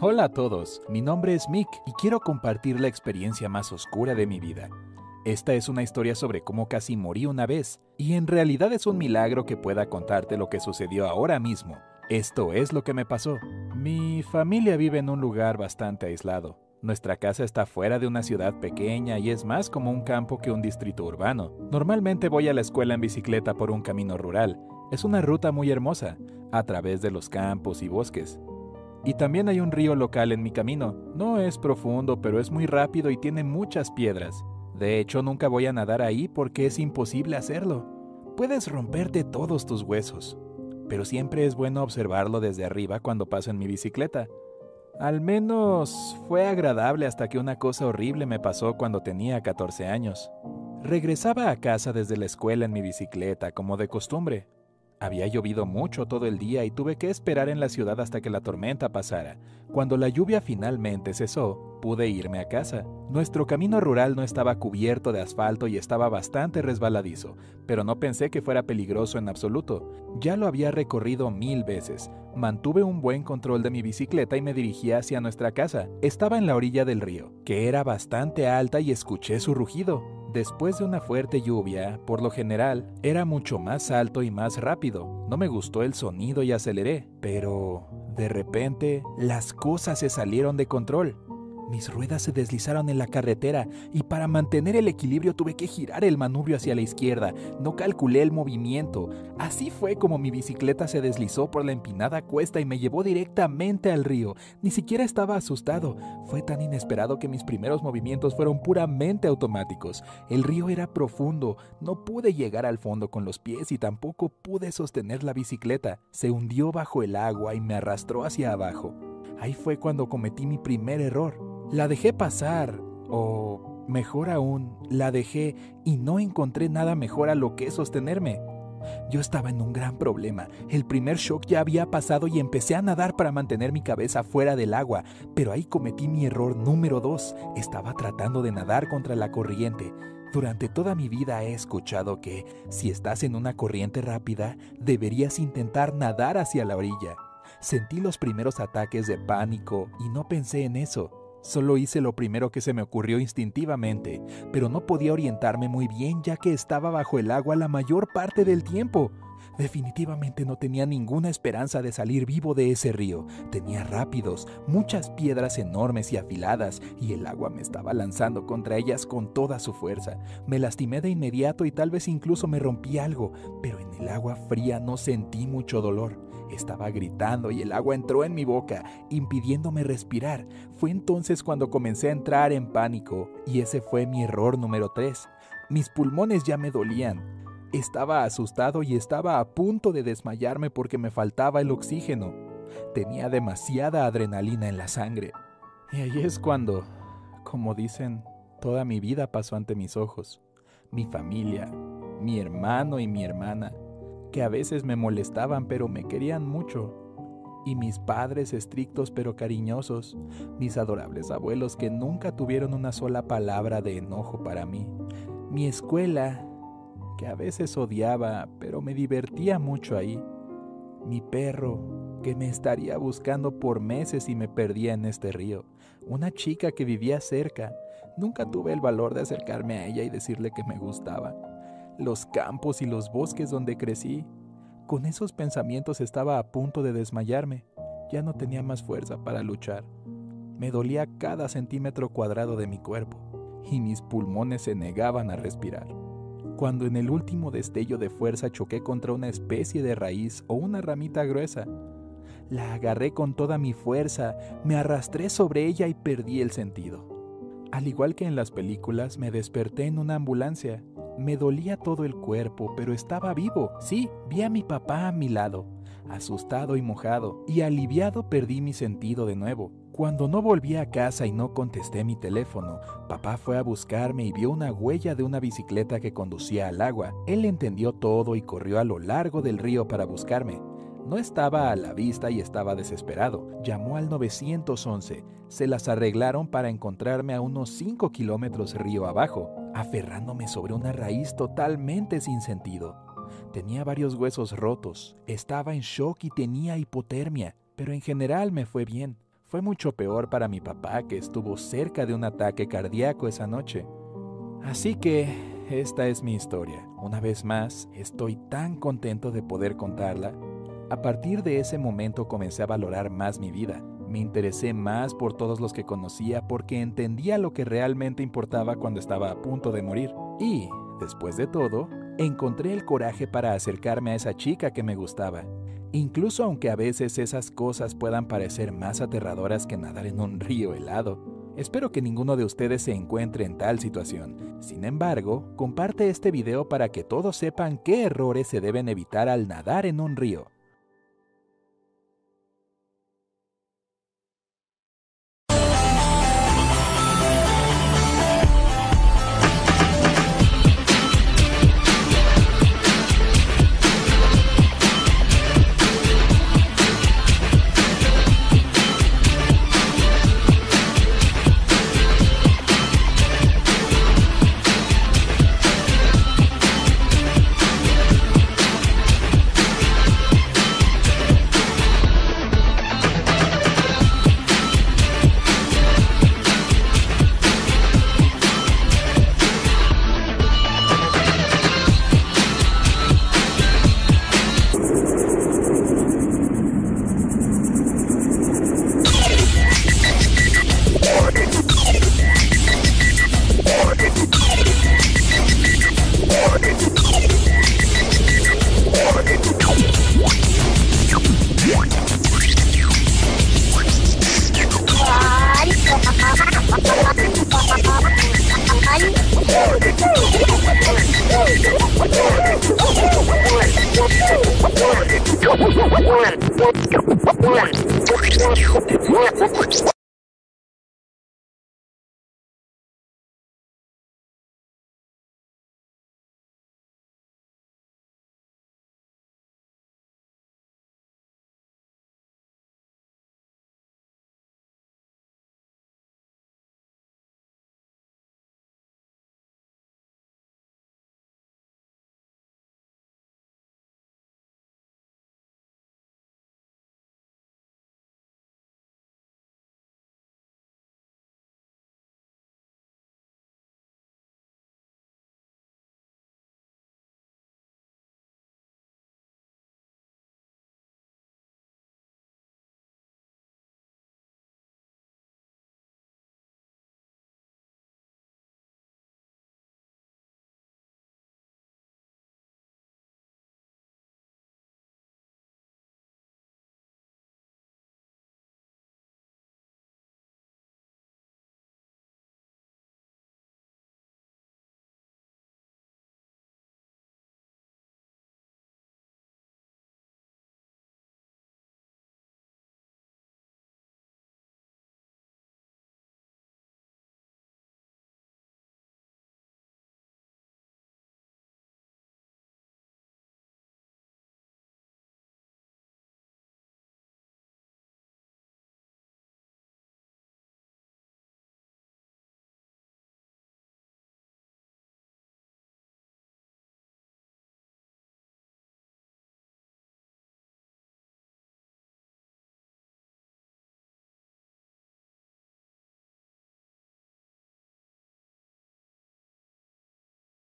Hola a todos, mi nombre es Mick y quiero compartir la experiencia más oscura de mi vida. Esta es una historia sobre cómo casi morí una vez, y en realidad es un milagro que pueda contarte lo que sucedió ahora mismo. Esto es lo que me pasó. Mi familia vive en un lugar bastante aislado. Nuestra casa está fuera de una ciudad pequeña y es más como un campo que un distrito urbano. Normalmente voy a la escuela en bicicleta por un camino rural. Es una ruta muy hermosa, a través de los campos y bosques. Y también hay un río local en mi camino. No es profundo, pero es muy rápido y tiene muchas piedras. De hecho, nunca voy a nadar ahí porque es imposible hacerlo. Puedes romperte todos tus huesos, pero siempre es bueno observarlo desde arriba cuando paso en mi bicicleta. Al menos fue agradable hasta que una cosa horrible me pasó cuando tenía 14 años. Regresaba a casa desde la escuela en mi bicicleta, como de costumbre. Había llovido mucho todo el día y tuve que esperar en la ciudad hasta que la tormenta pasara. Cuando la lluvia finalmente cesó, pude irme a casa. Nuestro camino rural no estaba cubierto de asfalto y estaba bastante resbaladizo, pero no pensé que fuera peligroso en absoluto. Ya lo había recorrido mil veces. Mantuve un buen control de mi bicicleta y me dirigí hacia nuestra casa. Estaba en la orilla del río, que era bastante alta y escuché su rugido. Después de una fuerte lluvia, por lo general, era mucho más alto y más rápido. No me gustó el sonido y aceleré, pero de repente las cosas se salieron de control. Mis ruedas se deslizaron en la carretera y para mantener el equilibrio tuve que girar el manubrio hacia la izquierda. No calculé el movimiento. Así fue como mi bicicleta se deslizó por la empinada cuesta y me llevó directamente al río. Ni siquiera estaba asustado. Fue tan inesperado que mis primeros movimientos fueron puramente automáticos. El río era profundo. No pude llegar al fondo con los pies y tampoco pude sostener la bicicleta. Se hundió bajo el agua y me arrastró hacia abajo. Ahí fue cuando cometí mi primer error. La dejé pasar, o mejor aún, la dejé y no encontré nada mejor a lo que sostenerme. Yo estaba en un gran problema. El primer shock ya había pasado y empecé a nadar para mantener mi cabeza fuera del agua, pero ahí cometí mi error número dos. Estaba tratando de nadar contra la corriente. Durante toda mi vida he escuchado que si estás en una corriente rápida, deberías intentar nadar hacia la orilla. Sentí los primeros ataques de pánico y no pensé en eso. Solo hice lo primero que se me ocurrió instintivamente, pero no podía orientarme muy bien ya que estaba bajo el agua la mayor parte del tiempo. Definitivamente no tenía ninguna esperanza de salir vivo de ese río. Tenía rápidos, muchas piedras enormes y afiladas, y el agua me estaba lanzando contra ellas con toda su fuerza. Me lastimé de inmediato y tal vez incluso me rompí algo, pero en el agua fría no sentí mucho dolor. Estaba gritando y el agua entró en mi boca, impidiéndome respirar. Fue entonces cuando comencé a entrar en pánico, y ese fue mi error número 3. Mis pulmones ya me dolían. Estaba asustado y estaba a punto de desmayarme porque me faltaba el oxígeno. Tenía demasiada adrenalina en la sangre. Y ahí es cuando, como dicen, toda mi vida pasó ante mis ojos. Mi familia, mi hermano y mi hermana que a veces me molestaban pero me querían mucho, y mis padres estrictos pero cariñosos, mis adorables abuelos que nunca tuvieron una sola palabra de enojo para mí, mi escuela, que a veces odiaba pero me divertía mucho ahí, mi perro, que me estaría buscando por meses y me perdía en este río, una chica que vivía cerca, nunca tuve el valor de acercarme a ella y decirle que me gustaba los campos y los bosques donde crecí. Con esos pensamientos estaba a punto de desmayarme. Ya no tenía más fuerza para luchar. Me dolía cada centímetro cuadrado de mi cuerpo y mis pulmones se negaban a respirar. Cuando en el último destello de fuerza choqué contra una especie de raíz o una ramita gruesa, la agarré con toda mi fuerza, me arrastré sobre ella y perdí el sentido. Al igual que en las películas, me desperté en una ambulancia me dolía todo el cuerpo, pero estaba vivo. Sí, vi a mi papá a mi lado. Asustado y mojado, y aliviado perdí mi sentido de nuevo. Cuando no volví a casa y no contesté mi teléfono, papá fue a buscarme y vio una huella de una bicicleta que conducía al agua. Él entendió todo y corrió a lo largo del río para buscarme. No estaba a la vista y estaba desesperado. Llamó al 911. Se las arreglaron para encontrarme a unos 5 kilómetros río abajo aferrándome sobre una raíz totalmente sin sentido. Tenía varios huesos rotos, estaba en shock y tenía hipotermia, pero en general me fue bien. Fue mucho peor para mi papá que estuvo cerca de un ataque cardíaco esa noche. Así que esta es mi historia. Una vez más, estoy tan contento de poder contarla. A partir de ese momento comencé a valorar más mi vida. Me interesé más por todos los que conocía porque entendía lo que realmente importaba cuando estaba a punto de morir. Y, después de todo, encontré el coraje para acercarme a esa chica que me gustaba. Incluso aunque a veces esas cosas puedan parecer más aterradoras que nadar en un río helado. Espero que ninguno de ustedes se encuentre en tal situación. Sin embargo, comparte este video para que todos sepan qué errores se deben evitar al nadar en un río. Oh, my God.